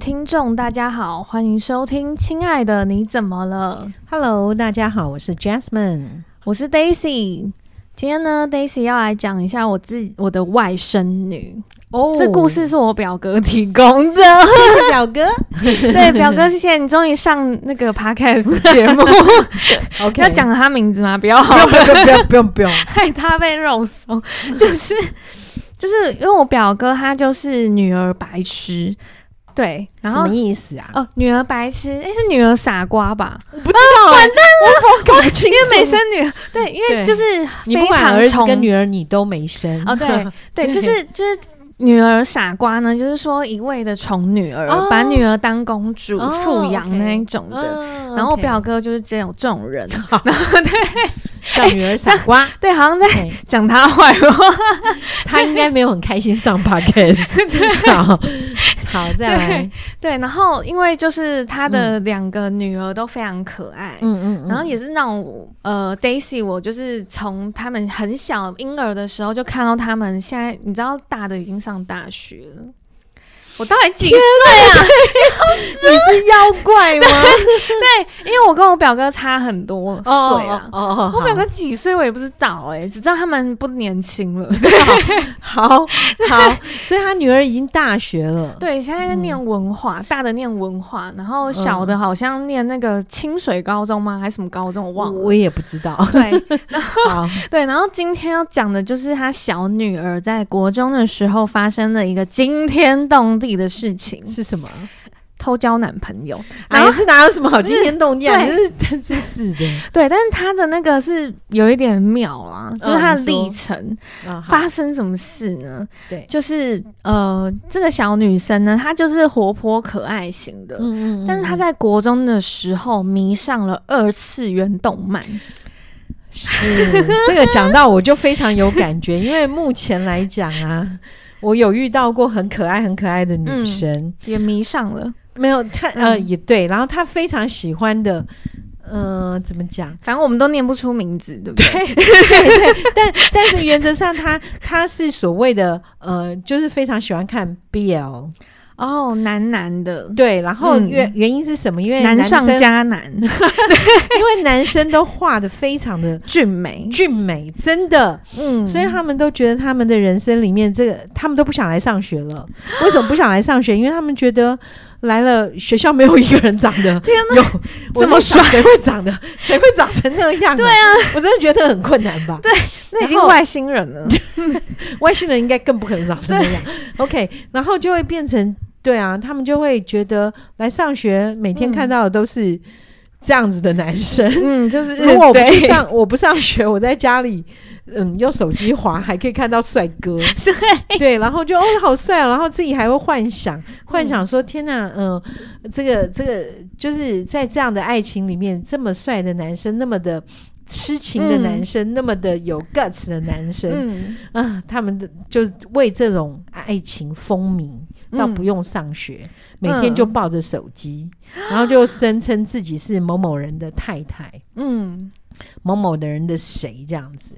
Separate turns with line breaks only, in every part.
听众，大家好，欢迎收听《亲爱的你怎么了》。
Hello，大家好，我是 Jasmine，
我是 Daisy。今天呢，Daisy 要来讲一下我自己我的外甥女。哦、oh，这故事是我表哥提供的，
谢谢表哥。
对，表哥，谢谢你终于上那个 Podcast 节目。
OK，
要讲他名字吗？不要，
不用，不用，不用，不用，不用，
害他被肉松。就是，就是因为我表哥他就是女儿白痴。对，然后
什么意思啊？
哦，女儿白痴，哎，是女儿傻瓜吧？
我不知道、欸，完蛋了，搞不清楚。
因为没生女儿，对，因为就是非常
儿子跟女儿你都没生
哦，对对，就是就是。女儿傻瓜呢，就是说一味的宠女儿，oh, 把女儿当公主富养那一种的。Oh, oh, 然后我表哥就是这种这种人，oh. 然后对，
叫女儿傻瓜，欸、
对，好像在讲他坏话。
他应该没有很开心上 podcast。对，好，好，再来
对。对，然后因为就是他的两个女儿都非常可爱，嗯嗯，然后也是那种呃，Daisy，我就是从他们很小婴儿的时候就看到他们现在，你知道大的已经上。上大学了，我到底几岁啊？
你是妖怪吗？
对，因为我跟我表哥差很多岁啊。
哦哦哦、
我表哥几岁我也不知道哎、欸，只知道他们不年轻了。
对，好好，好，所以他女儿已经大学了。
对，现在在念文化，嗯、大的念文化，然后小的好像念那个清水高中吗？还是什么高中？我忘了，
我也不知道。
对，然后对，然后今天要讲的就是他小女儿在国中的时候发生的一个惊天动地的事情，
是什么？
偷交男朋友，
然后是哪有什么好惊天动地啊？真是真是是的。
对，但是他的那个是有一点妙啊，就是他的历程、嗯、发生什么事呢？对，就是呃，这个小女生呢，她就是活泼可爱型的，嗯嗯嗯，但是她在国中的时候迷上了二次元动漫。
是这个讲到我就非常有感觉，因为目前来讲啊，我有遇到过很可爱很可爱的女生，嗯、
也迷上了。
没有他，呃，也对。然后她非常喜欢的，嗯、呃，怎么讲？
反正我们都念不出名字，对不对？
对，对，对。但但是原则上他，他他是所谓的，呃，就是非常喜欢看 BL。
哦，男男的。对，
然后原、嗯、原因是什么？因为男生
难上加难，
因为男生都画的非常的
俊美，
俊美，真的。嗯，所以他们都觉得他们的人生里面，这个他们都不想来上学了。为什么不想来上学？因为他们觉得。来了，学校没有一个人长得 有这么帅，谁会长得，谁会长成那样、啊？
对啊，
我真的觉得很困难吧？
对，那已经外星人了，
外星人应该更不可能长成那样。OK，然后就会变成对啊，他们就会觉得来上学，每天看到的都是这样子的男生。嗯，就是如果我不去上，我不上学，我在家里。嗯，用手机滑还可以看到帅哥，对。对，然后就哦好帅啊，然后自己还会幻想幻想说天哪，嗯、呃，这个这个就是在这样的爱情里面，这么帅的男生，那么的痴情的男生，嗯、那么的有 guts 的男生，嗯。啊，他们的就为这种爱情风靡，倒不用上学，嗯、每天就抱着手机，嗯、然后就声称自己是某某人的太太，嗯，某某的人的谁这样子。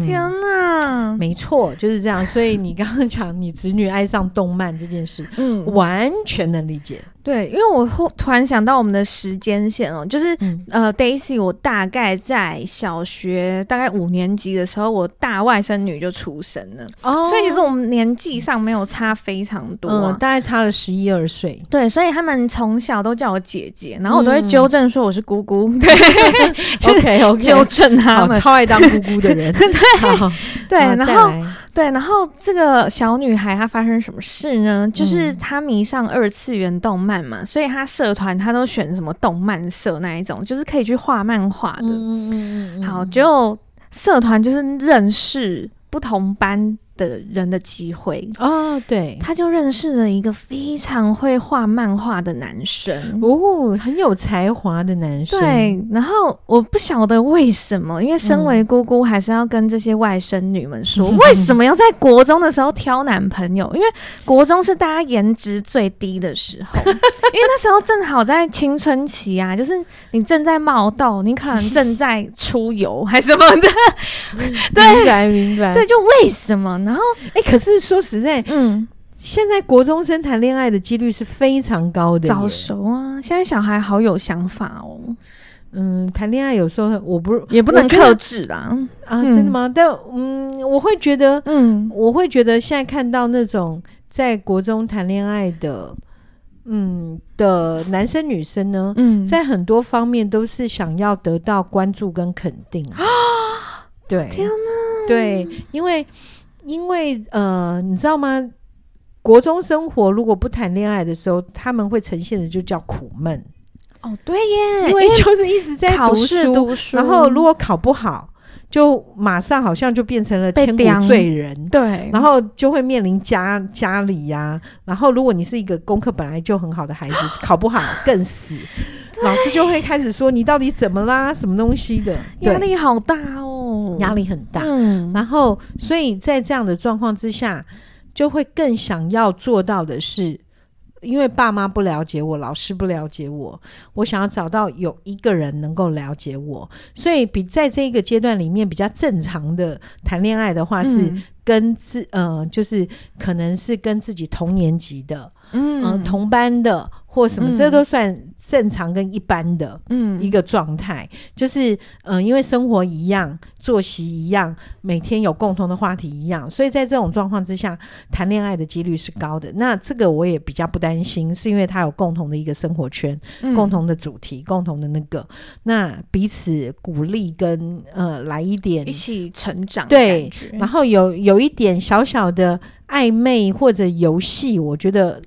天呐，
没错，就是这样。所以你刚刚讲你子女爱上动漫这件事，嗯，完全能理解。
对，因为我突然想到我们的时间线哦，就是、嗯、呃，Daisy，我大概在小学大概五年级的时候，我大外甥女就出生了哦，所以其实我们年纪上没有差非常多、啊，
嗯，大概差了十一二岁。
对，所以他们从小都叫我姐姐，然后我都会纠正说我是姑姑。嗯、对，
OK OK，
纠正他们，
超爱当姑姑的人。
对 对，然后。对，然后这个小女孩她发生什么事呢？就是她迷上二次元动漫嘛，嗯、所以她社团她都选什么动漫社那一种，就是可以去画漫画的。嗯嗯嗯。好，就社团就是认识不同班的人的机会
哦，对，
他就认识了一个非常会画漫画的男生
哦，很有才华的男生。
对，然后我不晓得为什么，因为身为姑姑，还是要跟这些外甥女们说，嗯、为什么要在国中的时候挑男朋友？因为国中是大家颜值最低的时候，因为那时候正好在青春期啊，就是你正在冒痘，你可能正在出油还是什么的。对，
明白明白。
对，就为什么？然后，
哎、欸，可是说实在，嗯，现在国中生谈恋爱的几率是非常高的，
早熟啊！现在小孩好有想法哦。
嗯，谈恋爱有时候我不
也不能克制啦。
啊，真的吗？但嗯，我会觉得，嗯，我会觉得现在看到那种在国中谈恋爱的，嗯的男生女生呢，嗯，在很多方面都是想要得到关注跟肯定啊。对，
天哪，
对，因为因为呃，你知道吗？国中生活如果不谈恋爱的时候，他们会呈现的就叫苦闷。
哦，对耶，
因为就是一直在
读书，读书，
然后如果考不好，就马上好像就变成了千古罪人，
对，
然后就会面临家家里呀、啊，然后如果你是一个功课本来就很好的孩子，考不好更死，老师就会开始说你到底怎么啦，什么东西的，
压力好大哦，
压力很大，嗯，然后所以在这样的状况之下，就会更想要做到的是。因为爸妈不了解我，老师不了解我，我想要找到有一个人能够了解我，所以比在这个阶段里面比较正常的谈恋爱的话，是跟自嗯、呃，就是可能是跟自己同年级的，嗯、呃，同班的。或什么，嗯、这都算正常跟一般的，嗯，一个状态，嗯、就是，嗯、呃，因为生活一样，作息一样，每天有共同的话题一样，所以在这种状况之下，谈恋爱的几率是高的。那这个我也比较不担心，是因为他有共同的一个生活圈，嗯、共同的主题，共同的那个，那彼此鼓励跟呃，来一点
一起成长，
对，然后有有一点小小的暧昧或者游戏，我觉得。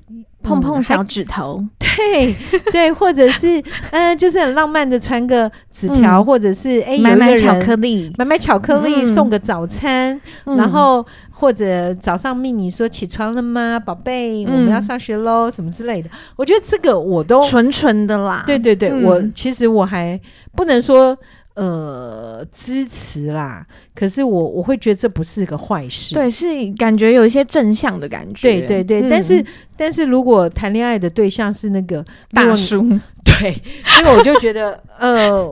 碰碰小指头，
嗯、对对，或者是嗯、呃，就是很浪漫的传个纸条，嗯、或者是哎，
买买巧克力，
买买巧克力送个早餐，嗯、然后或者早上命你说起床了吗，宝贝，我们要上学喽，嗯、什么之类的。我觉得这个我都
纯纯的啦。
对对对，嗯、我其实我还不能说。呃，支持啦，可是我我会觉得这不是个坏事，
对，是感觉有一些正向的感觉，
对对对。嗯、但是但是如果谈恋爱的对象是那个
大叔，
对，这个我就觉得，呃，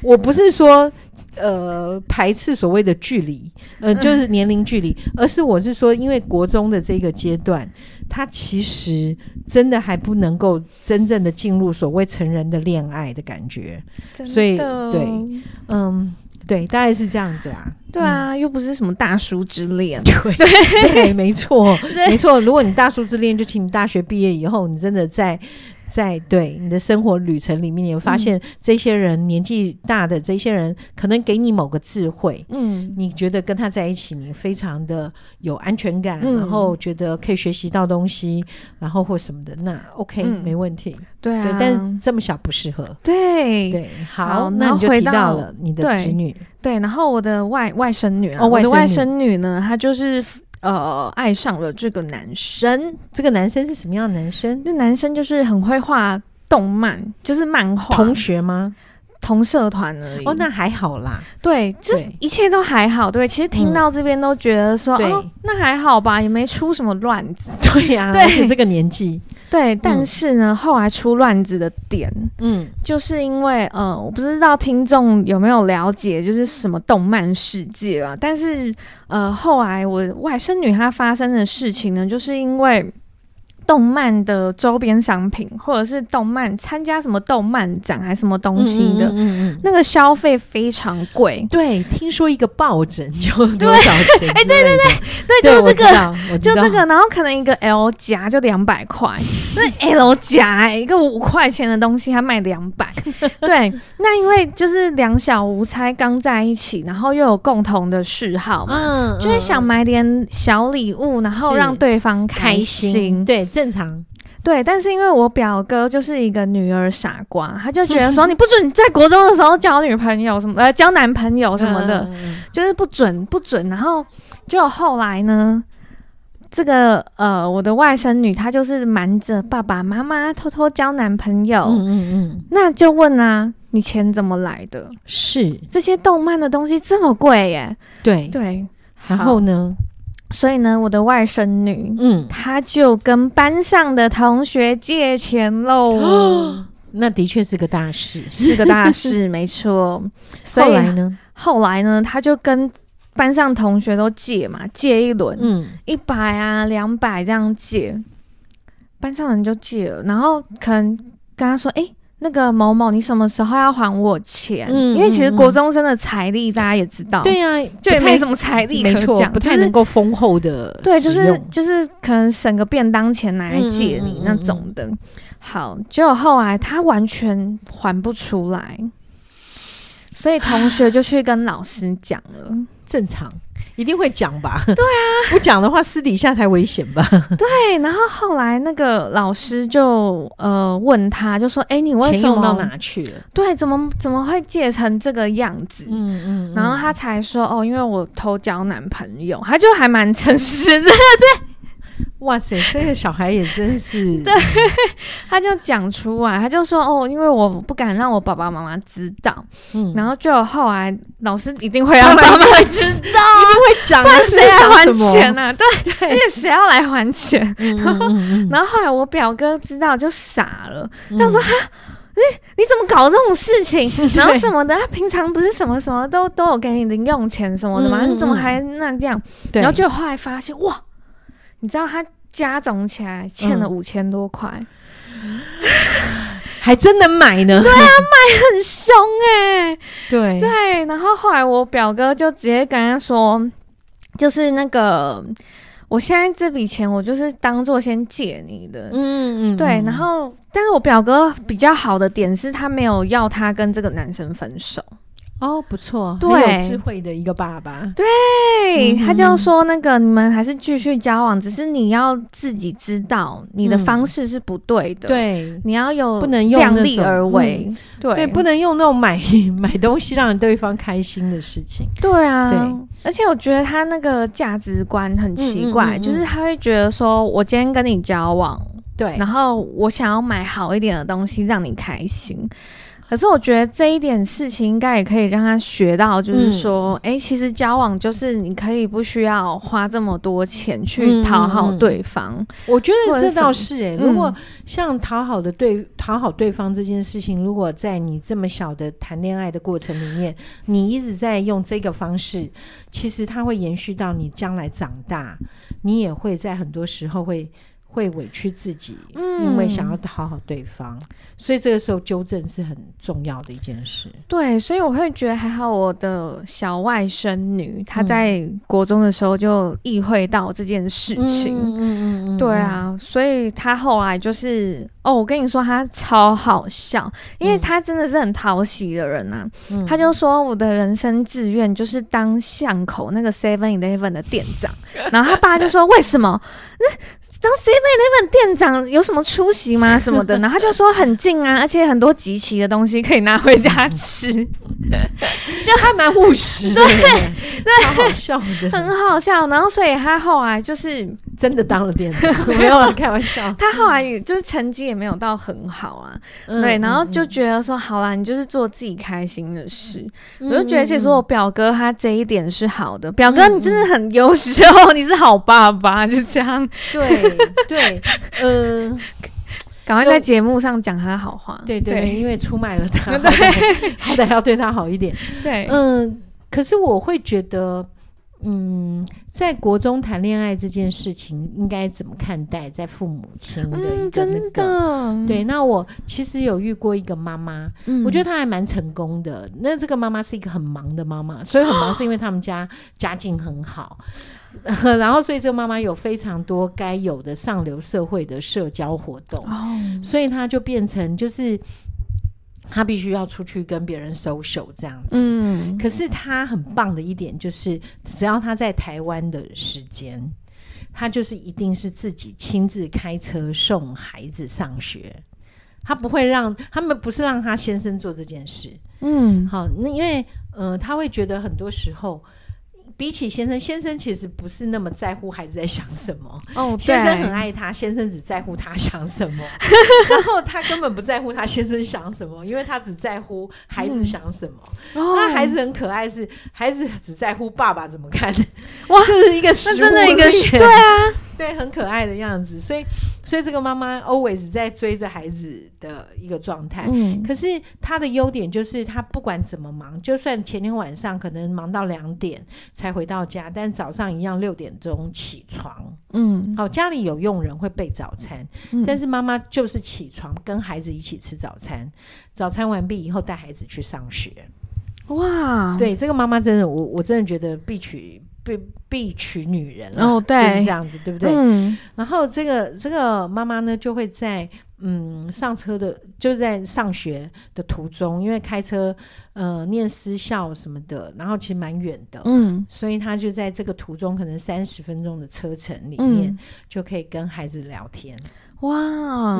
我不是说呃排斥所谓的距离，呃，就是年龄距离，嗯、而是我是说，因为国中的这个阶段。他其实真的还不能够真正的进入所谓成人的恋爱的感
觉，
所以对，嗯，对，大概是这样子啦。
对啊，嗯、又不是什么大叔之恋，
对 对，对，没错，对没错。如果你大叔之恋，就请你大学毕业以后，你真的在。在对你的生活旅程里面，你会发现这些人年纪大的这些人，可能给你某个智慧，嗯，你觉得跟他在一起，你非常的有安全感，嗯、然后觉得可以学习到东西，然后或什么的，那 OK、嗯、没问题，
对啊，
对，但这么小不适合，
对。
对，好，好那你就提到了你的侄女，
对，对，然后我的外外甥女、啊，哦，外甥女，我的外甥女呢，她就是。呃，爱上了这个男生。
这个男生是什么样的男生？
那男生就是很会画动漫，就是漫画。
同学吗？
同社团而已。
哦，那还好啦。
对，这一切都还好。对，其实听到这边都觉得说，哦，那还好吧，也没出什么乱子。
对呀，而且这个年纪。
对，但是呢，后来出乱子的点，嗯，就是因为，呃，我不知道听众有没有了解，就是什么动漫世界啊。但是，呃，后来我外甥女她发生的事情呢，就是因为。动漫的周边商品，或者是动漫参加什么动漫展还是什么东西的，嗯嗯嗯嗯、那个消费非常贵。
对，听说一个抱枕就多少钱？哎，
对对对对，就这个，就这个，然后可能一个 L 夹就两百块，那 L 夹、欸、一个五块钱的东西，还卖两百。对，那因为就是两小无猜，刚在一起，然后又有共同的嗜好嘛，就是想买点小礼物，然后让对方。开心
对。正常，
对，但是因为我表哥就是一个女儿傻瓜，他就觉得 说你不准在国中的时候交女朋友什么呃交男朋友什么的，嗯、就是不准不准。然后就后来呢，这个呃我的外甥女她就是瞒着爸爸妈妈偷偷交男朋友，嗯嗯嗯，那就问啊，你钱怎么来的？
是
这些动漫的东西这么贵耶？
对
对，
然后呢？
所以呢，我的外甥女，嗯，她就跟班上的同学借钱喽。
哦，那的确是个大事，
是个大事，没错。所以
后来呢？
后来呢？她就跟班上同学都借嘛，借一轮，嗯，一百啊，两百这样借，班上人就借了，然后可能跟他说，哎、欸，那个某某，你什么时候要还我钱？嗯、因为其实国中生的财力大家也知道，
对呀、啊，
就也没什么财力可讲，
不太能够丰厚的、
就是，对，就是就是可能省个便当钱拿来借你那种的。嗯嗯嗯嗯好，结果后来他完全还不出来。所以同学就去跟老师讲了，
正常一定会讲吧？
对啊，
不讲的话私底下才危险吧？
对。然后后来那个老师就呃问他，就说：“哎、欸，你为什么
钱用到哪去了？
对，怎么怎么会借成这个样子？”嗯嗯。然后他才说：“哦，因为我偷交男朋友。”他就还蛮诚实的，对。
哇塞，这个小孩也真是，
对，他就讲出来，他就说哦，因为我不敢让我爸爸妈妈知道，嗯，然后就后来老师一定会让爸爸妈妈知道，
一定会讲，那谁要还钱
呢？对，对，因为谁要来还钱？然后，然后后来我表哥知道就傻了，他说哈，你你怎么搞这种事情？然后什么的，他平常不是什么什么都都有给你零用钱什么的吗？你怎么还那样？然后就后来发现哇。你知道他加总起来欠了五千多块，
嗯，还真能买呢。
对啊，买很凶哎，欸。
对
对，然后后来我表哥就直接跟他说，就是那个，我现在这笔钱我就是当做先借你的。嗯嗯，对。然后，但是我表哥比较好的点是他没有要他跟这个男生分手。
哦，不错，对，很有智慧的一个爸爸。
对，嗯、他就说那个你们还是继续交往，只是你要自己知道你的方式是不对的。
嗯、对，
你要有不能用量力而为。嗯、
对，对，不能用那种买 买东西让对方开心的事情。
对啊，
对，
而且我觉得他那个价值观很奇怪，就是他会觉得说，我今天跟你交往，对，然后我想要买好一点的东西让你开心。可是我觉得这一点事情应该也可以让他学到，就是说，哎、嗯欸，其实交往就是你可以不需要花这么多钱去讨好对方。
嗯、我觉得这倒是哎、欸，如果像讨好的对讨好对方这件事情，如果在你这么小的谈恋爱的过程里面，你一直在用这个方式，其实它会延续到你将来长大，你也会在很多时候会。会委屈自己，嗯因为想要讨好对方，嗯，所以这个时候纠正是很重要的一件事。
对，所以我会觉得还好，我的小外甥女她在国中的时候就意会到这件事情。嗯嗯嗯，对啊，所以她后来就是哦，我跟你说，她超好笑，因为她真的是很讨喜的人呐，啊。她，嗯，就说我的人生志愿就是当巷口那个 Seven Eleven 的店长，然后他爸就说为什么？那 当 C 位那份店长有什么出息吗？什么的？然后他就说很近啊，而且很多集齐的东西可以拿回家吃，
就还蛮务实的，对，对，超好笑的，
很好笑。然后所以他后来就是
真的当了店长，没有开玩笑。
他后来也就是成绩也没有到很好啊，嗯、对。然后就觉得说好啦，你就是做自己开心的事。嗯、我就觉得其实我表哥他这一点是好的，表哥你真的很优秀，你是好爸爸，就这样。
对。对，嗯、呃，
赶快在节目上讲他好话。
对对，对，因为出卖了他，对，好歹要对他好一点。
对，
嗯、呃，可是我会觉得，嗯，在国中谈恋爱这件事情应该怎么看待？在父母亲的一个那个、嗯，真的，对。那我其实有遇过一个妈妈，嗯、我觉得她还蛮成功的。那这个妈妈是一个很忙的妈妈，所以很忙是因为他们家家境很好。然后，所以这个妈妈有非常多该有的上流社会的社交活动，哦、所以她就变成就是她必须要出去跟别人 social 这样子。嗯，可是他很棒的一点就是，只要他在台湾的时间，他就是一定是自己亲自开车送孩子上学，他不会让他们不是让他先生做这件事。嗯，好，那因为呃，他会觉得很多时候。比起先生，先生其实不是那么在乎孩子在想什么。哦，先生很爱他，先生只在乎他想什么。然后他根本不在乎他先生想什么，因为他只在乎孩子想什么。那、嗯哦、孩子很可爱是，是孩子只在乎爸爸怎么看。哇，就是一个，那真的一个对啊。对，很可爱的样子。所以，所以这个妈妈 always 在追着孩子的一个状态。嗯，可是她的优点就是，她不管怎么忙，就算前天晚上可能忙到两点才回到家，但早上一样六点钟起床。嗯，好，家里有佣人会备早餐，嗯，但是妈妈就是起床跟孩子一起吃早餐，早餐完毕以后带孩子去上学。哇，对，这个妈妈真的，我我真的觉得必娶必必娶女人哦，对，就是这样子，对不对？嗯，然后这个这个妈妈呢，就会在嗯上车的，就在上学的途中，因为开车呃念私校什么的，然后其实蛮远的，嗯，所以她就在这个途中，可能三十分钟的车程里面，嗯，就可以跟孩子聊天。哇，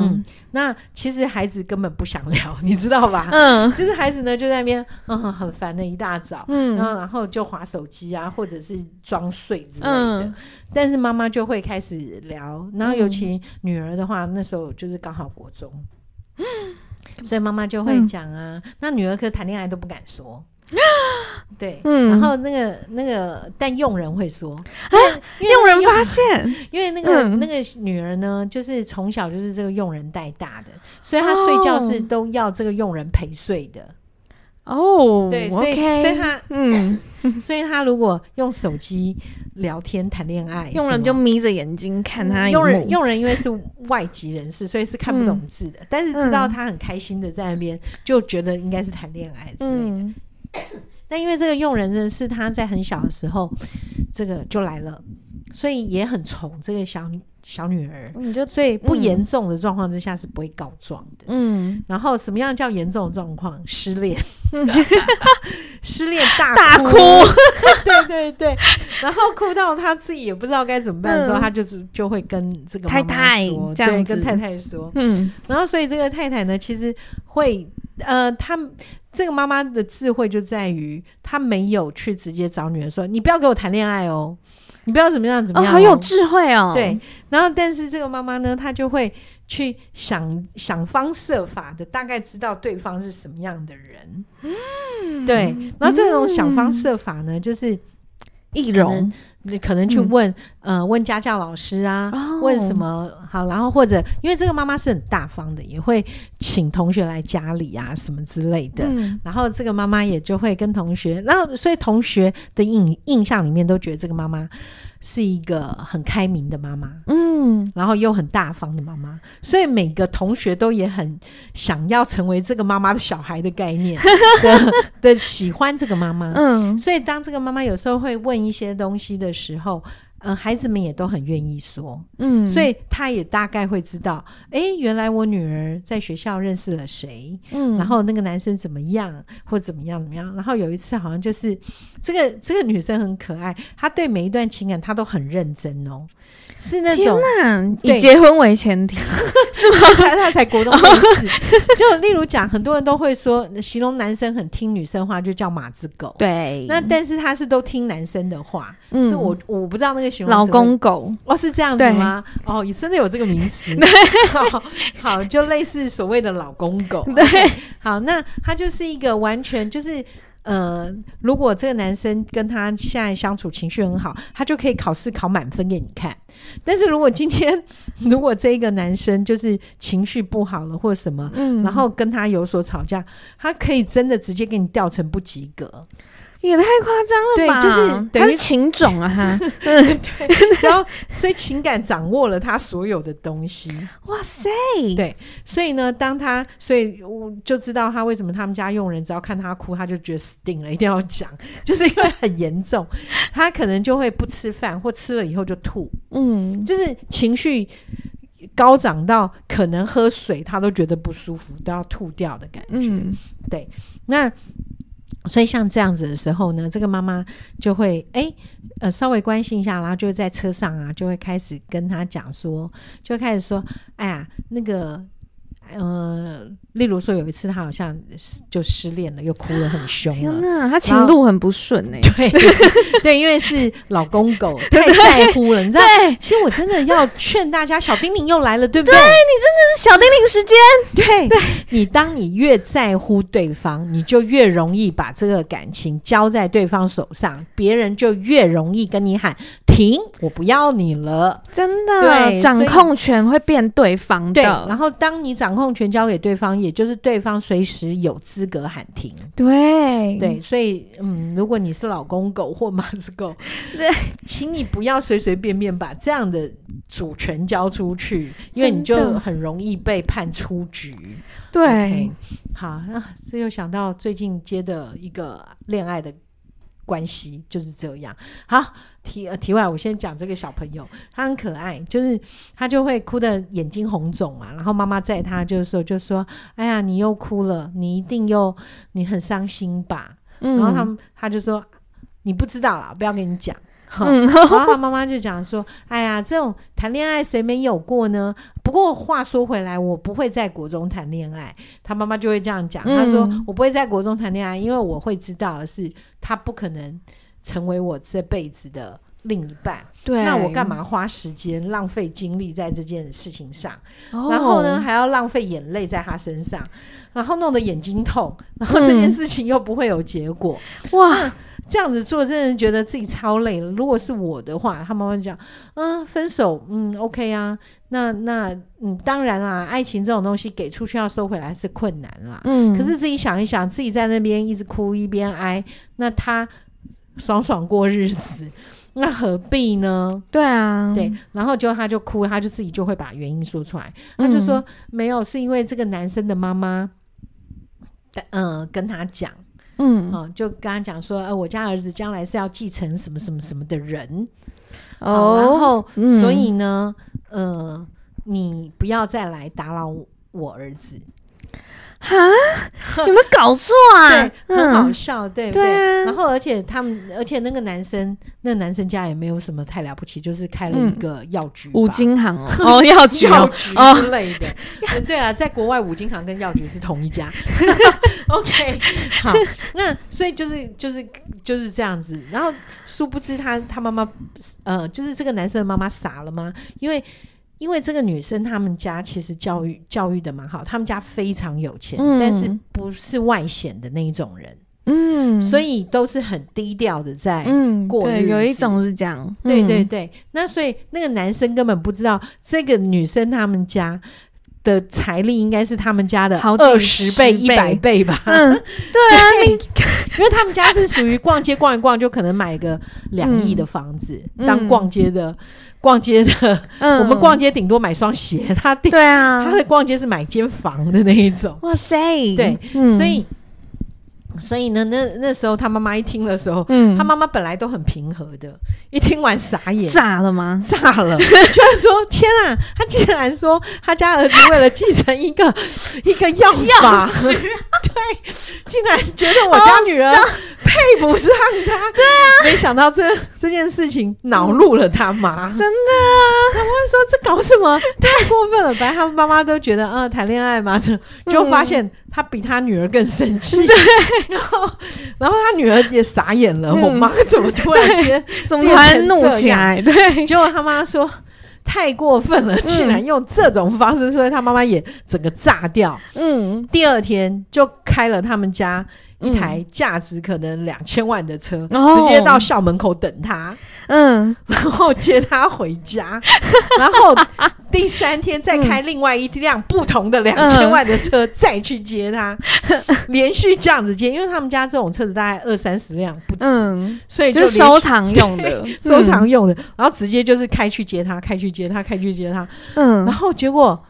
嗯，那其实孩子根本不想聊，你知道吧？嗯，就是孩子呢就在那边，嗯，很烦的一大早，嗯，然后然后就划手机啊，或者是装睡之类的。嗯，但是妈妈就会开始聊，然后尤其女儿的话，那时候就是刚好国中，嗯，所以妈妈就会讲啊，嗯，那女儿可谈恋爱都不敢说。对，嗯，然后那个那个，但佣人会说，啊，
佣人发现，
因为那个、嗯、那个女儿呢，就是从小就是这个佣人带大的，所以她睡觉是都要这个佣人陪睡的。哦，对，所以 okay, 所以他嗯，所以他如果用手机聊天谈恋爱，
用人就眯着眼睛看他。
用人用人因为是外籍人士，所以是看不懂字的，嗯、但是知道他很开心的在那边，就觉得应该是谈恋爱之类的。嗯但因为这个佣人呢，是他在很小的时候，这个就来了，所以也很宠这个小小女儿。你就所以不严重的状况之下是不会告状的。嗯，然后什么样叫严重的状况？失恋，失恋大哭，大哭 对对对，然后哭到他自己也不知道该怎么办的时候，嗯、他就是就会跟这个太太说，太太对，跟太太说。嗯，然后所以这个太太呢，其实会呃，他。这个妈妈的智慧就在于，她没有去直接找女儿说：“你不要给我谈恋爱哦，你不要怎么样怎么样。”哦，
好有智慧哦。
对，然后但是这个妈妈呢，她就会去想想方设法的，大概知道对方是什么样的人。嗯，对。然后这种想方设法呢，嗯、就是
易容。
你可能去问，嗯、呃，问家教老师啊，哦、问什么好，然后或者因为这个妈妈是很大方的，也会请同学来家里啊，什么之类的。嗯、然后这个妈妈也就会跟同学，然后所以同学的印印象里面都觉得这个妈妈。是一个很开明的妈妈，嗯，然后又很大方的妈妈，所以每个同学都也很想要成为这个妈妈的小孩的概念 的，的喜欢这个妈妈，嗯，所以当这个妈妈有时候会问一些东西的时候。嗯、呃，孩子们也都很愿意说，嗯，所以他也大概会知道，哎、欸，原来我女儿在学校认识了谁，嗯，然后那个男生怎么样，或怎么样怎么样，然后有一次好像就是这个这个女生很可爱，她对每一段情感她都很认真哦。是那种
以结婚为前提，是吗？
他他才国中认识，就例如讲，很多人都会说形容男生很听女生话，就叫马子狗。对，那但是他是都听男生的话，嗯，这我我不知道那个形容。
老公狗
哦，是这样子吗？哦，也真的有这个名词。好，好，就类似所谓的老公狗。对，好，那他就是一个完全就是。呃，如果这个男生跟他现在相处情绪很好，他就可以考试考满分给你看。但是如果今天如果这个男生就是情绪不好了或者什么，嗯，然后跟他有所吵架，他可以真的直接给你调成不及格。
也太夸张了吧！
对，就是
他是情种啊，哈，
对，然后所以情感掌握了他所有的东西。哇塞，对，所以呢，当他，所以我就知道他为什么他们家佣人只要看他哭，他就觉得死定了，一定要讲，就是因为很严重，他可能就会不吃饭，或吃了以后就吐，嗯，就是情绪高涨到可能喝水他都觉得不舒服，都要吐掉的感觉。嗯，对，那。所以像这样子的时候呢，这个妈妈就会哎、呃，稍微关心一下，然后就在车上啊，就会开始跟他讲说，就开始说，哎呀，那个，呃，例如说，有一次他好像就失恋了，又哭得很凶。
天哪，他情路很不顺呢。
对对，因为是老公狗 太在乎了，你知道？其实我真的要劝大家，小叮铃又来了，对不对？
对，你真的是小叮铃时间。
对，对你当你越在乎对方，你就越容易把这个感情交在对方手上，别人就越容易跟你喊停，我不要你了。
真的，对，掌控权会变对方的。
对，然后当你掌控权交给对方。也就是对方随时有资格喊停，
对
对，所以嗯，如果你是老公狗或马子狗，对，请你不要随随便便把这样的主权交出去，因为你就很容易被判出局。
对
，okay, 好啊，这又想到最近接的一个恋爱的。关系就是这样。好，题呃题外，我先讲这个小朋友，他很可爱，就是他就会哭的眼睛红肿嘛。然后妈妈在他就是说，就说：“哎呀，你又哭了，你一定又你很伤心吧？”嗯、然后他他就说：“你不知道啦，不要跟你讲。”嗯、然后他妈妈就讲说：“哎呀，这种谈恋爱谁没有过呢？不过话说回来，我不会在国中谈恋爱。”他妈妈就会这样讲：“他说、嗯、我不会在国中谈恋爱，因为我会知道的是他不可能成为我这辈子的另一半。对，那我干嘛花时间浪费精力在这件事情上？哦、然后呢，还要浪费眼泪在他身上，然后弄得眼睛痛，然后这件事情又不会有结果。嗯、哇！”这样子做，真的觉得自己超累了。如果是我的话，他妈妈讲，嗯，分手，嗯，OK 啊，那那嗯，当然啦，爱情这种东西给出去要收回来是困难啦。嗯，可是自己想一想，自己在那边一直哭一边哀，那他爽爽过日子，那何必呢？
对啊，
对，然后就他就哭，他就自己就会把原因说出来，他就说、嗯、没有，是因为这个男生的妈妈，嗯、呃，跟他讲。嗯，哦，就跟他讲说，呃，我家儿子将来是要继承什么什么什么的人，哦，然后、嗯、所以呢，呃，你不要再来打扰我儿子。
哈，有没有搞错啊？
对，很好笑，嗯、对不对？然后，而且他们，而且那个男生，那个男生家也没有什么太了不起，就是开了一个药局、
五金行哦，哦，药局、药
局之类的。哦、对啊，在国外，五金行跟药局是同一家。OK，好，那所以就是就是就是这样子。然后，殊不知他他妈妈，呃，就是这个男生的妈妈傻了吗？因为。因为这个女生，他们家其实教育教育的蛮好，他们家非常有钱，嗯、但是不是外显的那一种人，嗯，所以都是很低调的在过日子。嗯、对，有一
种是这样，嗯、
对对对。那所以那个男生根本不知道这个女生他们家的财力应该是他们家的二十倍、一百倍吧？嗯，对 因为他们家是属于逛街逛一逛就可能买个两亿的房子，嗯、当逛街的。逛街的，嗯、我们逛街顶多买双鞋，他对啊，他的逛街是买间房的那一种。哇塞，对，嗯、所以。所以呢，那那时候他妈妈一听的时候，嗯，他妈妈本来都很平和的，一听完傻眼，
炸了吗？
炸了，居 然说天啊！他竟然说他家儿子为了继承一个一个药法，对，竟然觉得我家女儿配不上他，对啊，没想到这这件事情恼怒了他妈，
真的啊！
他妈妈说这搞什么？太过分了！本来他们妈妈都觉得，嗯，谈恋爱嘛，就就发现他比他女儿更生气，对。然后，然后他女儿也傻眼了。嗯、我妈怎么突然间
怎么突然怒起来？对，
结果他妈说太过分了，竟然用这种方式，所以他妈妈也整个炸掉。嗯，第二天就开了他们家。一台价值可能两千万的车，嗯、直接到校门口等他，嗯，然后接他回家，然后第三天再开另外一辆不同的两千万的车再去接他，嗯、连续这样子接，因为他们家这种车子大概二三十辆不止，嗯，所以就，就
收藏用的，
收藏用的，然后直接就是开去接他，开去接他，开去接他，嗯，然后结果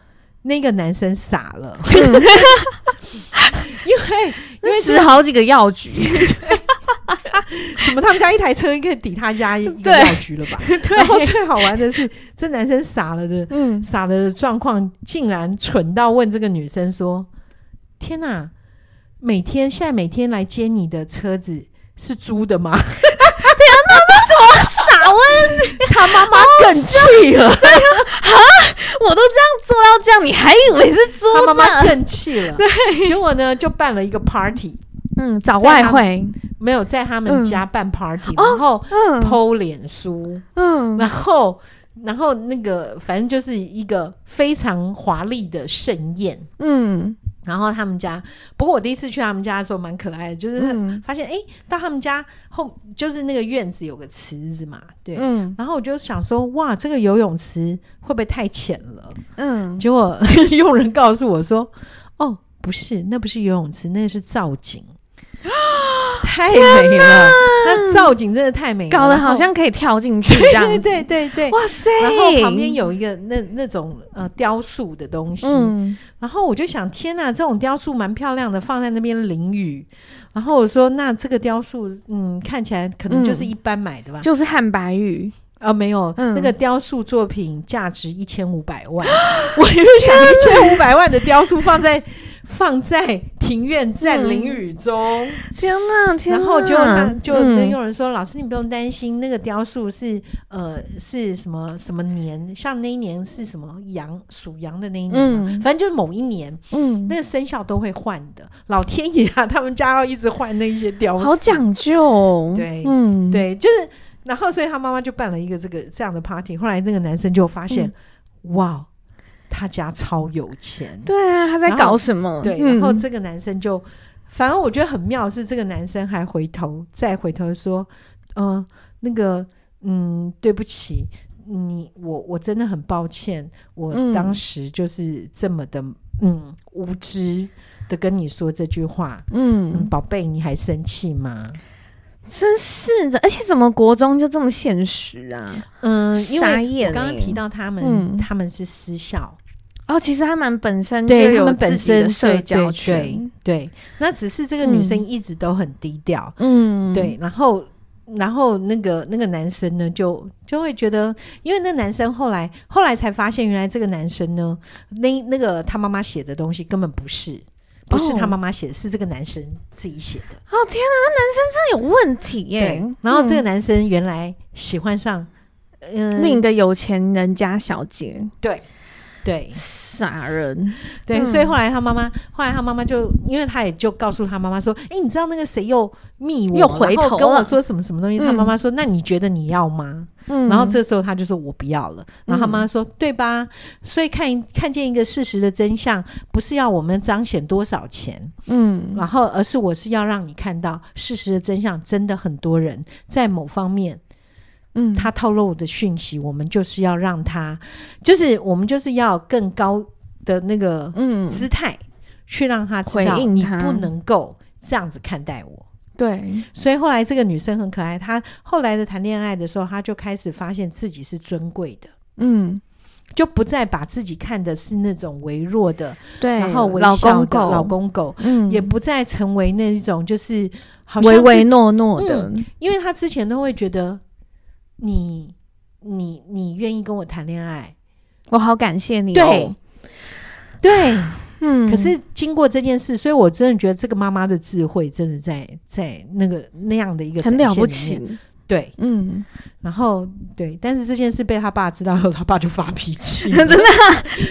那个男生傻了，嗯、因为。因为
值好几个药局，
什么？他们家一台车应该抵他家一个药局了吧？然后最好玩的是，这男生傻了的，嗯，傻了的状况，竟然蠢到问这个女生说：“天哪，每天现在每天来接你的车子是租的吗？”
天哪，那什么傻温，
他妈妈更气了。
对啊，啊，我都这样做到这样，你还以为是猪？
他妈妈更气了。
对，
结果呢，就办了一个 party，
嗯，找外汇，
没有在他们家办 party，然后 po 脸书，嗯，然后。然后那个反正就是一个非常华丽的盛宴，嗯，然后他们家，不过我第一次去他们家的时候蛮可爱的，就是发现哎、嗯，到他们家后就是那个院子有个池子嘛，对，嗯，然后我就想说哇，这个游泳池会不会太浅了？嗯，结果 佣人告诉我说，哦，不是，那不是游泳池，那个是造景。太美了，那造景真的太美了，
搞得好像可以跳进去这样。
对对对对，哇塞！然后旁边有一个那那种呃雕塑的东西，嗯，然后我就想，天哪，这种雕塑蛮漂亮的，放在那边淋雨。然后我说，那这个雕塑，嗯，看起来可能就是一般买的吧，嗯、
就是汉白玉
啊，没有，嗯、那个雕塑作品价值一千五百万，我就想一千五百万的雕塑放在。放在庭院，在淋雨中，嗯、
天哪！天哪！
然后就他就跟有人说：“嗯、老师，你不用担心，那个雕塑是呃是什么什么年？像那一年是什么羊属羊的那一年，嗯、反正就是某一年，嗯，那个生肖都会换的。老天爷啊，他们家要一直换那一些雕塑，
好讲究。
对，嗯，对，就是然后，所以他妈妈就办了一个这个这样的 party。后来那个男生就发现，嗯、哇！他家超有钱，
对啊，他在搞什么？
对，然后这个男生就，嗯、反而我觉得很妙是，这个男生还回头再回头说，嗯、呃，那个，嗯，对不起，你我我真的很抱歉，我当时就是这么的，嗯，嗯，无知的跟你说这句话，嗯，嗯，宝贝，你还生气吗？
真是的，而且怎么国中就这么现实啊？嗯，傻眼。
我刚刚提到他们，嗯、他们是私校。
哦，其实他们本身就有自己的社交圈，
对，对，对，对，那只是这个女生一直都很低调，嗯，对，然后，然后那个那个男生呢，就就会觉得，因为那男生后来后来才发现，原来这个男生呢，那那个他妈妈写的东西根本不是，不是他妈妈写的，是这个男生自己写的。
哦，天哪，那男生真的有问题耶！
对，然后这个男生原来喜欢上
嗯、呃、另一个有钱人家小姐，
对。对，
傻人。
对，嗯、所以后来他妈妈，后来他妈妈就，因为他也就告诉他妈妈说：“哎、欸，你知道那个谁又密我，
又回头
跟我说什么什么东西？”嗯、他妈妈说：“那你觉得你要吗？”嗯、然后这时候他就说：“我不要了。”然后他妈妈说：“嗯、对吧？所以看看见一个事实的真相，不是要我们彰显多少钱，嗯，然后而是我是要让你看到事实的真相，真的很多人在某方面。”嗯，他透露的讯息，我们就是要让他，就是我们就是要更高的那个嗯。姿态，去让他知道你不能够这样子看待我。
对，
所以后来这个女生很可爱，她后来的谈恋爱的时候，她就开始发现自己是尊贵的，嗯，就不再把自己看的是那种微弱的，
对，
然后微小的老公狗，嗯，也不再成为那种就是好
唯唯诺诺的，
嗯，因为她之前都会觉得。你你你愿意跟我谈恋爱，
我好感谢你
哦。对，对，嗯。可是经过这件事，所以我真的觉得这个妈妈的智慧真的在在那个那样的一个
很了不起。
对，嗯。然后对，但是这件事被他爸知道后，他爸就发脾气，
真的。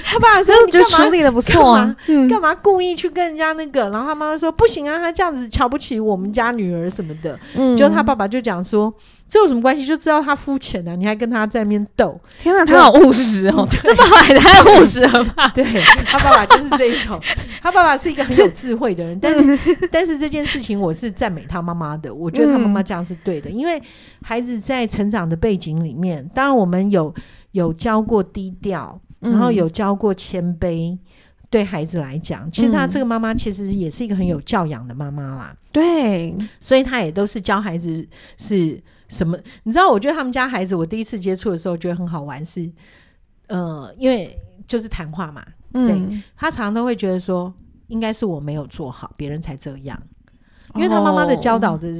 他爸说：“你干嘛处理的不错
啊？
干嘛故意去跟人家那个？”然后他妈妈说：“不行啊，他这样子瞧不起我们家女儿什么的。”嗯，就他爸爸就讲说：“这有什么关系？就知道他肤浅啊，你还跟他在那边斗。”
天哪，他好务实哦！这爸爸也太务实了吧？
对，他爸爸就是这一种。他爸爸是一个很有智慧的人，但是但是这件事情我是赞美他妈妈的。我觉得他妈妈这样是对的，因为孩子在成长的背景里面。当然，我们有有教过低调，然后有教过谦卑。对孩子来讲，其实他这个妈妈其实也是一个很有教养的妈妈啦。
对，
所以他也都是教孩子是什么？你知道，我觉得他们家孩子，我第一次接触的时候觉得很好玩，是呃，因为就是谈话嘛，对，他常常都会觉得说，应该是我没有做好，别人才这样。因为他妈妈的教导的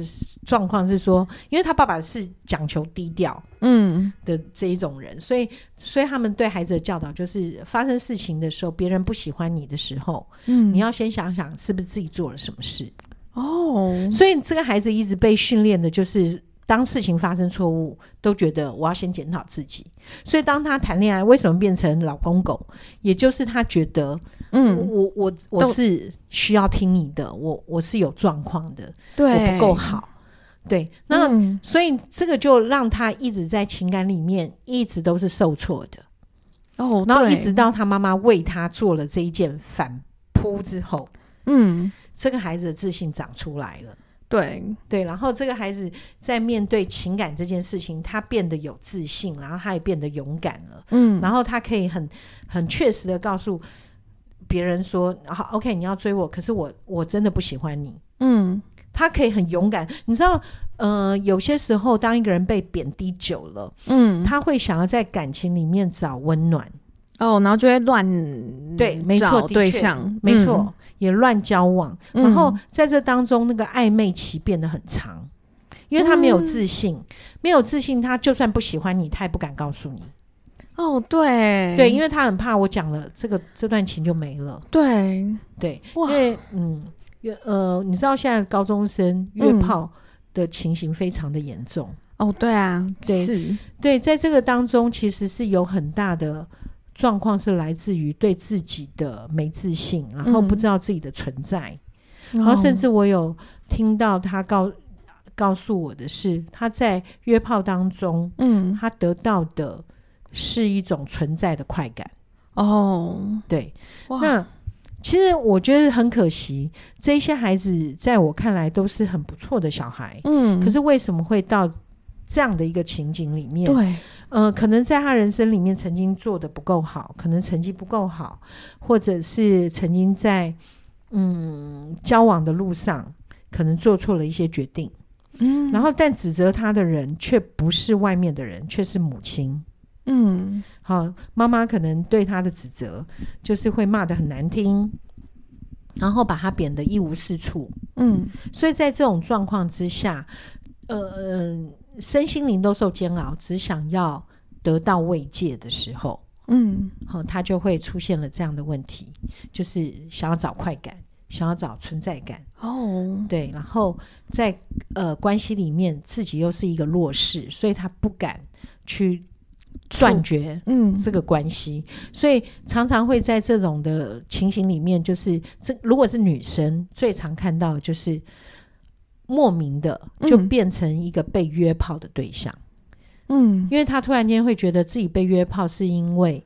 状况是说，因为他爸爸是讲求低调，嗯的这一种人，所以所以他们对孩子的教导就是，发生事情的时候，别人不喜欢你的时候，嗯，你要先想想是不是自己做了什么事哦。所以这个孩子一直被训练的就是当事情发生错误，都觉得我要先检讨自己。所以当他谈恋爱，为什么变成老公狗？也就是他觉得，嗯，我我我是需要听你的，我我是有状况的，
对，
我不够好。对，那、嗯、所以这个就让他一直在情感里面一直都是受挫的。哦，然后一直到他妈妈为他做了这一件反扑之后，嗯，这个孩子的自信长出来了。
对
对，然后这个孩子在面对情感这件事情，他变得有自信，然后他也变得勇敢了。嗯，然后他可以很很确实的告诉别人说：“好，OK，你要追我，可是我我真的不喜欢你。”嗯，他可以很勇敢。你知道，呃，有些时候当一个人被贬低久了，嗯，他会想要在感情里面找温暖。
哦，然后就会乱
对，没错，对象没错。嗯也乱交往，然后在这当中，那个暧昧期变得很长，嗯、因为他没有自信，嗯、没有自信，他就算不喜欢你，他也不敢告诉你。
哦，对，
对，因为他很怕我讲了这个这段情就没了。
对，
对，因为嗯，呃，你知道现在高中生约炮的情形非常的严重。
嗯、哦，对啊，
对，
是。
对，在这个当中其实是有很大的。状况是来自于对自己的没自信，然后不知道自己的存在，嗯、然后甚至我有听到他告告诉我的是，他在约炮当中，嗯，他得到的是一种存在的快感。哦，对，那其实我觉得很可惜，这些孩子在我看来都是很不错的小孩，嗯，可是为什么会到这样的一个情景里面？
对。
呃，可能在他人生里面曾经做的不够好，可能成绩不够好，或者是曾经在嗯交往的路上可能做错了一些决定，嗯，然后但指责他的人却不是外面的人，却是母亲，嗯，好，妈妈可能对他的指责就是会骂的很难听，然后把他贬得一无是处，嗯，所以在这种状况之下，呃嗯。身心灵都受煎熬，只想要得到慰藉的时候，嗯，好，他就会出现了这样的问题，就是想要找快感，想要找存在感。哦，对，然后在呃关系里面，自己又是一个弱势，所以他不敢去断绝嗯。这个关系，嗯、所以常常会在这种的情形里面，就是这如果是女生最常看到就是。莫名的就变成一个被约炮的对象，嗯，因为她突然间会觉得自己被约炮，是因为、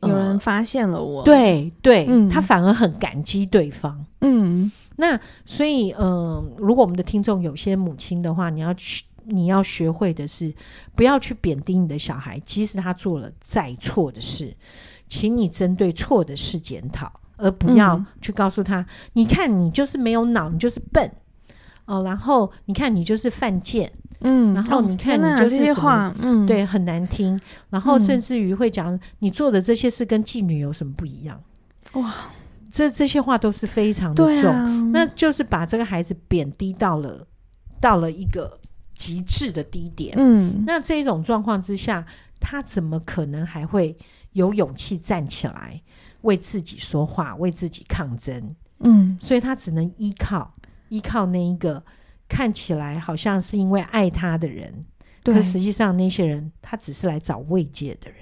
呃、有人发现了我，
对对，嗯、他反而很感激对方，嗯，那所以，嗯、呃，如果我们的听众有些母亲的话，你要去，你要学会的是，不要去贬低你的小孩，即使他做了再错的事，请你针对错的事检讨，而不要去告诉他，嗯、你看你就是没有脑，你就是笨。哦，然后你看你就是犯贱，嗯，然后你看你就是什么，嗯，对，很难听，然后甚至于会讲你做的这些事跟妓女有什么不一样？哇，这这些话都是非常的重，啊、那就是把这个孩子贬低到了到了一个极致的低点，嗯，那这种状况之下，他怎么可能还会有勇气站起来为自己说话，为自己抗争？嗯，所以他只能依靠。依靠那一个看起来好像是因为爱他的人，对。可实际上那些人他只是来找慰藉的人，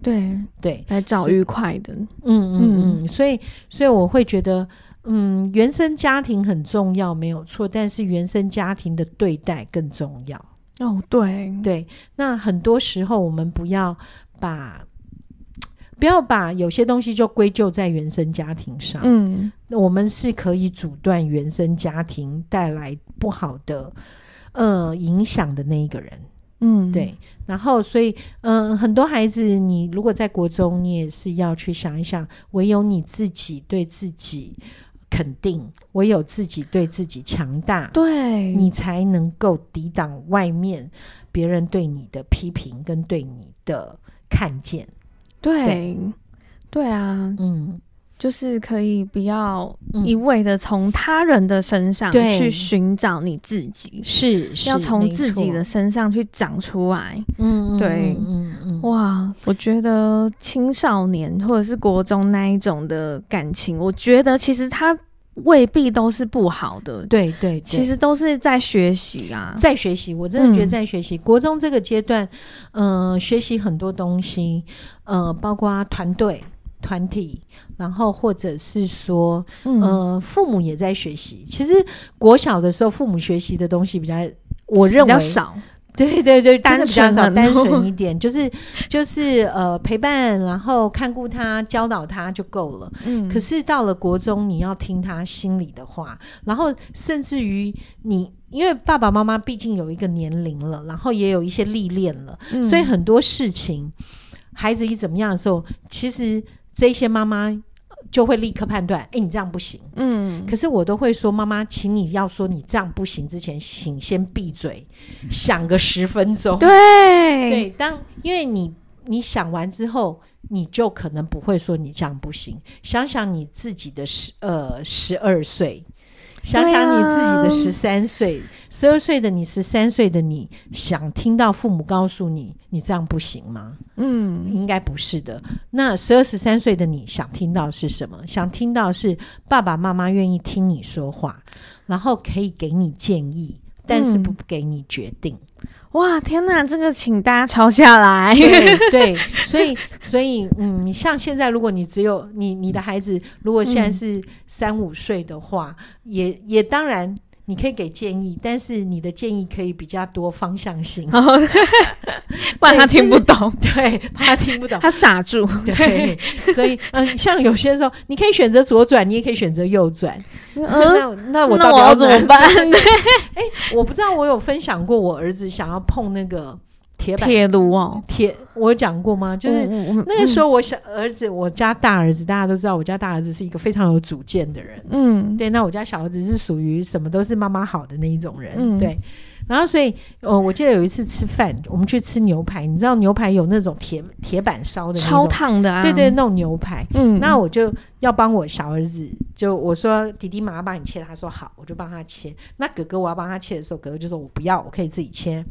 对。
对，
来找愉快的，
嗯嗯。嗯，所以所以我会觉得，嗯，原生家庭很重要，没有错，但是原生家庭的对待更重要。
哦，对
对，那很多时候我们不要把。不要把有些东西就归咎在原生家庭上。嗯，那我们是可以阻断原生家庭带来不好的呃影响的那一个人。嗯，对。然后，所以，嗯、呃，很多孩子，你如果在国中，你也是要去想一想，唯有你自己对自己肯定，唯有自己对自己强大，
对，
你才能够抵挡外面别人对你的批评跟对你的看见。
对，对，对啊，嗯，就是可以不要一味的从他人的身上去寻找你自己，
是，是
要从自己的身上去长出来。嗯，对，嗯嗯，嗯。哇，我觉得青少年或者是国中那一种的感情，我觉得其实他未必都是不好的。
对对，对，
其实都是在学习啊，
在学习。我真的觉得在学习。嗯、国中这个阶段，嗯、呃，学习很多东西，呃，包括团队、团体，然后或者是说，呃，父母也在学习。其实国小的时候，父母学习的东西比较，我认为比较少。对对对，真的比较少，单纯 一点，就是就是呃陪伴，然后看顾他，教导他就够了。嗯，可是到了国中，你要听他心里的话，然后甚至于你，因为爸爸妈妈毕竟有一个年龄了，然后也有一些历练了，嗯，所以很多事情，孩子一怎么样的时候，其实这些妈妈。就会立刻判断，哎，你这样不行。嗯，可是我都会说，妈妈，请你要说你这样不行之前，请先闭嘴，想个十分钟。
对
对，当因为你你想完之后，你就可能不会说你这样不行。想想你自己的十呃十二岁。想想你自己的十三岁，十二岁的你，十三岁的你，想听到父母告诉你，你这样不行吗？嗯，应该不是的。那十二、十三岁的你想听到是什么？想听到是爸爸妈妈愿意听你说话，然后可以给你建议，但是不给你决定。嗯
哇，天哪！这个请大家抄下来。
对，对，所以，所以，嗯，像现在，如果你只有你，你的孩子，如果现在是三五岁的话，嗯、也，也当然。你可以给建议，但是你的建议可以比较多方向性，不
然他听不懂。
对，怕他听不懂，
他傻住。
对，所以嗯，像有些时候，你可以选择左转，你也可以选择右转。嗯，那那我到底要怎么办？对，哎，我不知道我有分享过，我儿子想要碰那个。铁板
铁炉哦，
铁我有讲过吗？就是那个时候，我小儿子，我家大儿子，大家都知道，我家大儿子是一个非常有主见的人。嗯，对。那我家小儿子是属于什么都是妈妈好的那一种人。嗯，对。然后，所以，呃，我记得有一次吃饭，我们去吃牛排，你知道牛排有那种铁铁板烧的
超烫的啊，
对对，那种牛排。嗯，那我就要帮我小儿子，就我说弟弟妈妈帮你切，他说好，我就帮他切。那哥哥我要帮他切的时候，哥哥就说我不要，我可以自己切。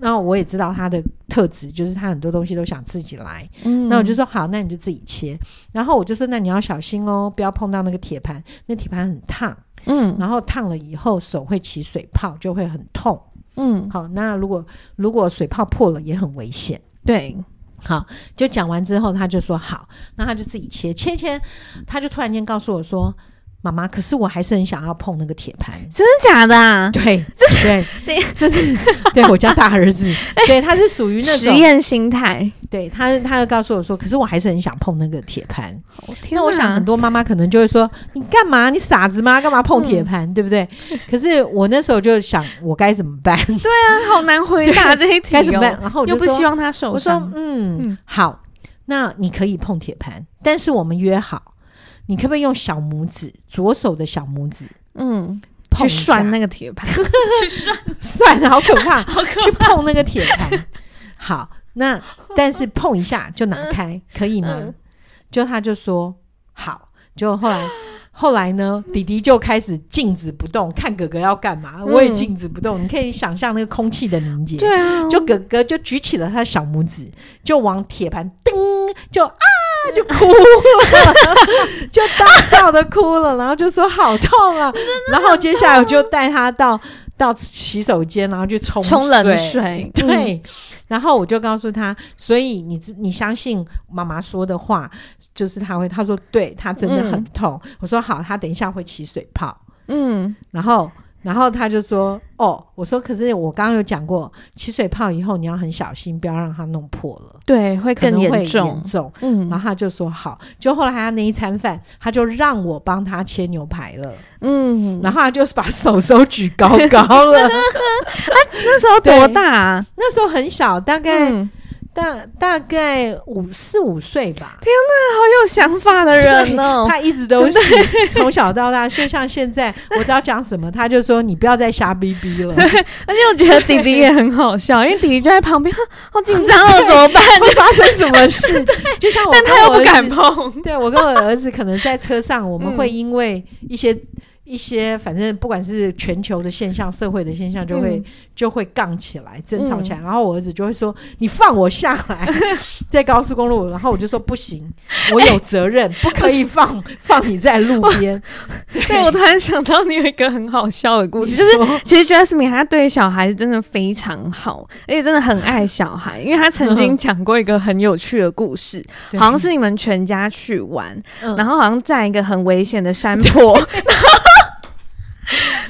那我也知道他的特质，就是他很多东西都想自己来。嗯，那我就说好，那你就自己切。然后我就说，那你要小心哦，不要碰到那个铁盘，那铁盘很烫。嗯，然后烫了以后手会起水泡，就会很痛。嗯，好，那如果如果水泡破了也很危险。
对，
好，就讲完之后，他就说好，那他就自己切切切，他就突然间告诉我说。妈妈，可是我还是很想要碰那个铁盘，
真的假的啊？
对对对，这是对我家大儿子，对，他是属于那种
实验心态。
对他，他就告诉我说，可是我还是很想碰那个铁盘。
那
我想很多妈妈可能就会说，你干嘛？你傻子吗？干嘛碰铁盘？对不对？可是我那时候就想，我该怎么办？对
啊，好难回答这一题，
该怎么办？然后我就
又不希望他受伤。
我说，嗯，好，那你可以碰铁盘，但是我们约好。你可不可以用小拇指，左手的小拇指，嗯，
去涮那个铁盘，去涮
涮，好可怕，
好可怕，
去碰那个铁盘。好，那但是碰一下就拿开，可以吗？就他就说好，就后来后来呢，弟弟就开始静止不动，看哥哥要干嘛，我也静止不动。你可以想象那个空气的凝结，
对啊，
就哥哥就举起了他的小拇指，就往铁盘噔，就啊。就哭了，就大叫的哭了，然后就说好痛啊！然后接下来我就带他到到洗手间，然后去冲
冲冷水。
对，嗯、然后我就告诉他，所以你你相信妈妈说的话，就是他会，他说对，他真的很痛。嗯、我说好，他等一下会起水泡。嗯，然后。然后他就说：“哦，我说，可是我刚刚有讲过，起水泡以后你要很小心，不要让它弄破了，
对，会更严重，
严重。嗯，然后他就说好，就后来他那一餐饭，他就让我帮他切牛排了。嗯，然后他就是把手手举高高了。
他 那时候多大啊？
那时候很小，大概。嗯”大大概五四五岁吧。
天哪，好有想法的人哦！
他一直都是 从小到大，就像现在，我知道讲什么，他就说你不要再瞎逼逼了。
而且我觉得弟弟也很好笑，因为弟弟就在旁边，好紧张哦，怎么办？
会发生什么事？就像我，
但他又不敢碰。
对，我跟我儿子可能在车上，我们会因为一些。一些反正不管是全球的现象、社会的现象，就会、嗯、就会杠起来、争吵起来。嗯、然后我儿子就会说：“你放我下来，在高速公路。”然后我就说：“不行，我有责任，不可以放 放你在路边。”
对，我突然想到你有一个很好笑的故事，就是其实 Jasmine 她对小孩子真的非常好，而且真的很爱小孩，因为他曾经讲过一个很有趣的故事，好像是你们全家去玩，然后好像在一个很危险的山坡。然后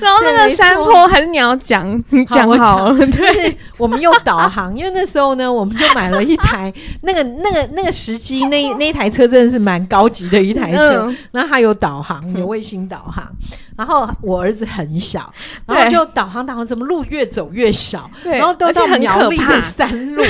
那个山坡还是你要讲，你讲好了。
对，我们用导航，因为那时候呢，我们就买了一台 那个那个那个时机，那那一台车真的是蛮高级的一台车，然后它有导航，有卫星导航。然后我儿子很小，然后就导航导航，怎么路越走越小，然后都到苗栗的山路，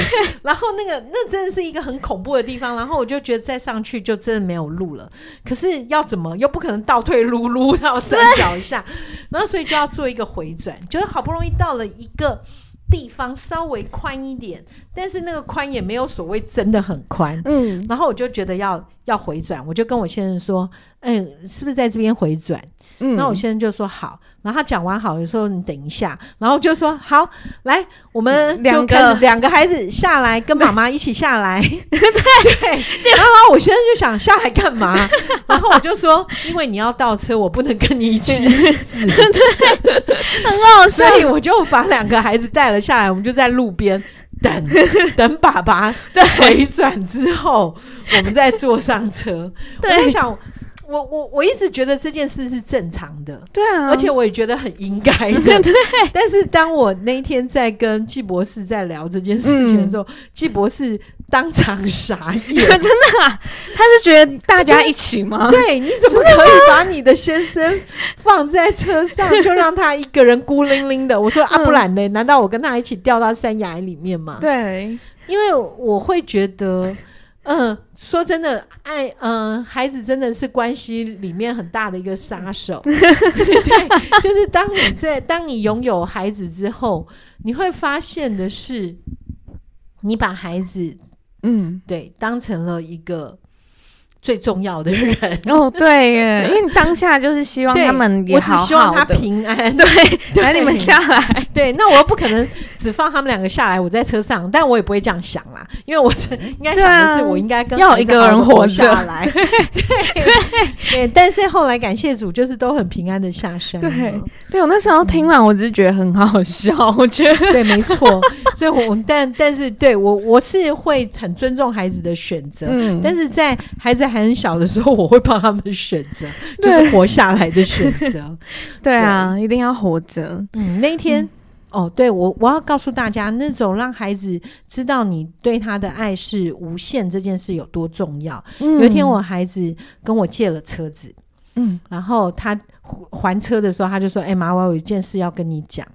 然后那个那真的是一个很恐怖的地方。然后我就觉得再上去就真的没有路了。可是要怎么又不可能倒退撸撸到山脚下，然后所以就要做一个回转，就是好不容易到了一个地方稍微宽一点，但是那个宽也没有所谓真的很宽。嗯，然后我就觉得要要回转，我就跟我先生说，嗯，是不是在这边回转？嗯，那我先生就说好，然后他讲完好，有时候你等一下，然后就说好，来，我们两个。两个孩子下来，跟妈妈一起下来，对。对，然后我先生就想下来干嘛？然后我就说，因为你要倒车，我不能跟你一起死，对，很好笑，所以我就把两个孩子带了下来，我们就在路边 等等爸爸 回转之后，我们再坐上车。我在想。我我我一直觉得这件事是正常的，
对啊，
而且我也觉得很应该的，对。但是当我那一天在跟季博士在聊这件事情的时候，季、嗯、博士当场傻眼，
真的、啊，他是觉得大家一起吗？
对，你怎么可以把你的先生放在车上，就让他一个人孤零零的？我说啊，不然呢？难道我跟他一起掉到山崖里面吗？
对，因
为我会觉得。嗯、呃，说真的，爱，嗯、呃，孩子真的是关系里面很大的一个杀手。对，就是当你在当你拥有孩子之后，你会发现的是，你把孩子，嗯，对，当成了一个。最重要的人
哦，对耶，因为你当下就是希望他们也好好，
我只希望他平安。
对，来你们下来。
对，那我又不可能只放他们两个下来，我在车上，但我也不会这样想啦，因为我应该想的是，我应该跟
要一个人活下来。
对 对，但是后来感谢主，就是都很平安的下山。
对，对我那时候听完，我只是觉得很好笑。我觉得
对，没错。所以我但但是对我我是会很尊重孩子的选择，嗯，但是在孩子还很小的时候，我会帮他们选择，就是活下来的选择。
对啊，一定要活着。
嗯，那一天，嗯、哦，对我我要告诉大家，那种让孩子知道你对他的爱是无限这件事有多重要。嗯、有一天，我孩子跟我借了车子，嗯，然后他还车的时候，他就说：“哎、欸，妈，我有一件事要跟你讲。”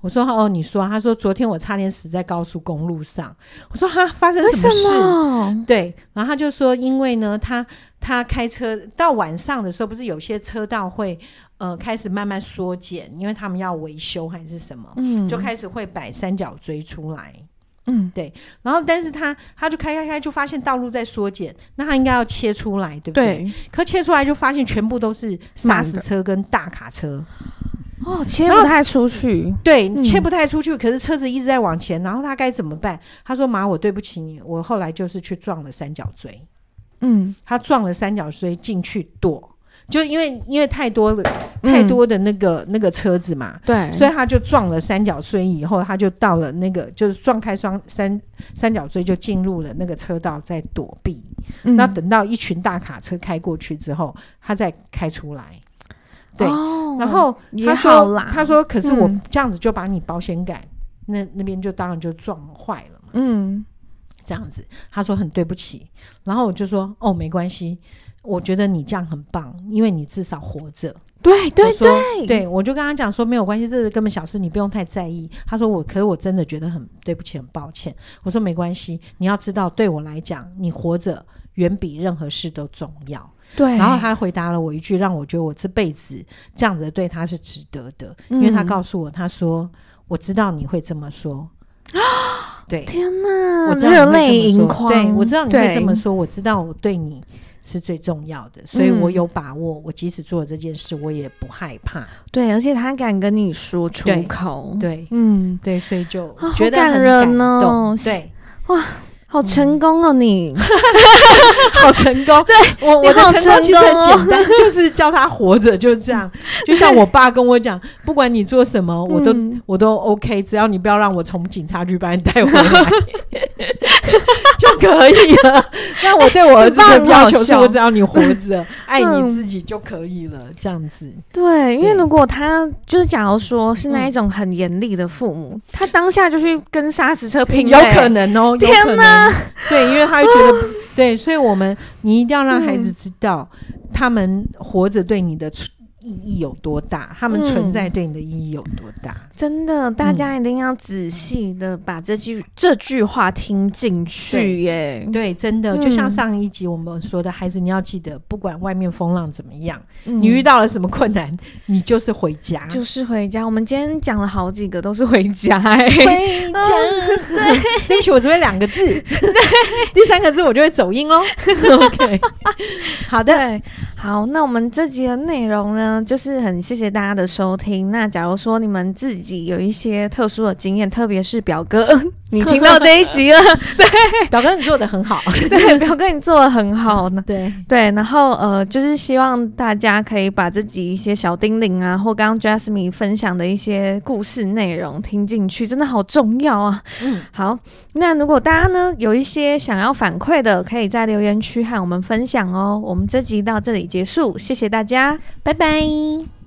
我说：“哦，你说。”他说：“昨天我差点死在高速公路上。”我说：“哈，发生什么事？”么对，然后他就说：“因为呢，他他开车到晚上的时候，不是有些车道会呃开始慢慢缩减，因为他们要维修还是什么，嗯，就开始会摆三角锥出来，嗯，对。然后，但是他他就开开开，就发现道路在缩减，那他应该要切出来，对不对？对，可切出来就发现全部都是砂石车跟大卡车。”
哦，切不太出去，
对，嗯、切不太出去。可是车子一直在往前，然后他该怎么办？他说：“妈，我对不起你。”我后来就是去撞了三角锥。嗯，他撞了三角锥进去躲，就因为因为太多了，太多的那个、嗯、那个车子嘛，
对，
所以他就撞了三角锥。以后他就到了那个，就是撞开双三三角锥，就进入了那个车道，在躲避。那、嗯、等到一群大卡车开过去之后，他再开出来。对，哦、然后他说：“他说，可是我这样子就把你保险杆、嗯、那那边就当然就撞坏了嘛。嗯，这样子，他说很对不起。然后我就说：哦，没关系，我觉得你这样很棒，因为你至少活着。
对对对，
对，我就跟他讲说没有关系，这是根本小事，你不用太在意。他说我，可是我真的觉得很对不起，很抱歉。我说没关系，你要知道，对我来讲，你活着远比任何事都重要。”
对，
然后他回答了我一句，让我觉得我这辈子这样子对他是值得的，嗯、因为他告诉我，他说：“我知道你会这么说。”啊对，
天哪，
我知道
热泪盈眶。
对，我知道你会这么说，我知道我对你是最重要的，所以我有把握。我即使做了这件事，我也不害怕。
对，而且他敢跟你说出口。
对，
嗯，
对，所以就觉得
很感人哦。
对，
哇。好成功哦，你
好成功。对，我我的成功其实很简单，就是叫他活着，就是这样。就像我爸跟我讲，不管你做什么，我都我都 OK，只要你不要让我从警察局把你带回来就可以了。那我对我儿子的要求是我只要你活着，爱你自己就可以了，这样子。
对，因为如果他就是假如说是那一种很严厉的父母，他当下就去跟砂石车拼，
有可能哦，天哪！对，因为他会觉得 对，所以我们你一定要让孩子知道，他们活着对你的。意义有多大？他们存在对你的意义有多大？嗯、
真的，大家一定要仔细的把这句、嗯、这句话听进去耶。
对，真的，就像上一集我们说的，孩子，你要记得，不管外面风浪怎么样，嗯、你遇到了什么困难，你就是回家，
就是回家。我们今天讲了好几个，都是回家，回
家。对，对不起，我只会两个字，第三个字我就会走音喽。OK，好的，
好，那我们这集的内容呢？就是很谢谢大家的收听。那假如说你们自己有一些特殊的经验，特别是表哥，你听到这一集了，对，
表哥你做的很好，
对，表哥你做的很好呢，
对
对。然后呃，就是希望大家可以把自己一些小叮咛啊，或刚刚 Jasmine 分享的一些故事内容听进去，真的好重要啊。嗯，好。那如果大家呢有一些想要反馈的，可以在留言区和我们分享哦。我们这集到这里结束，谢谢大家，
拜拜。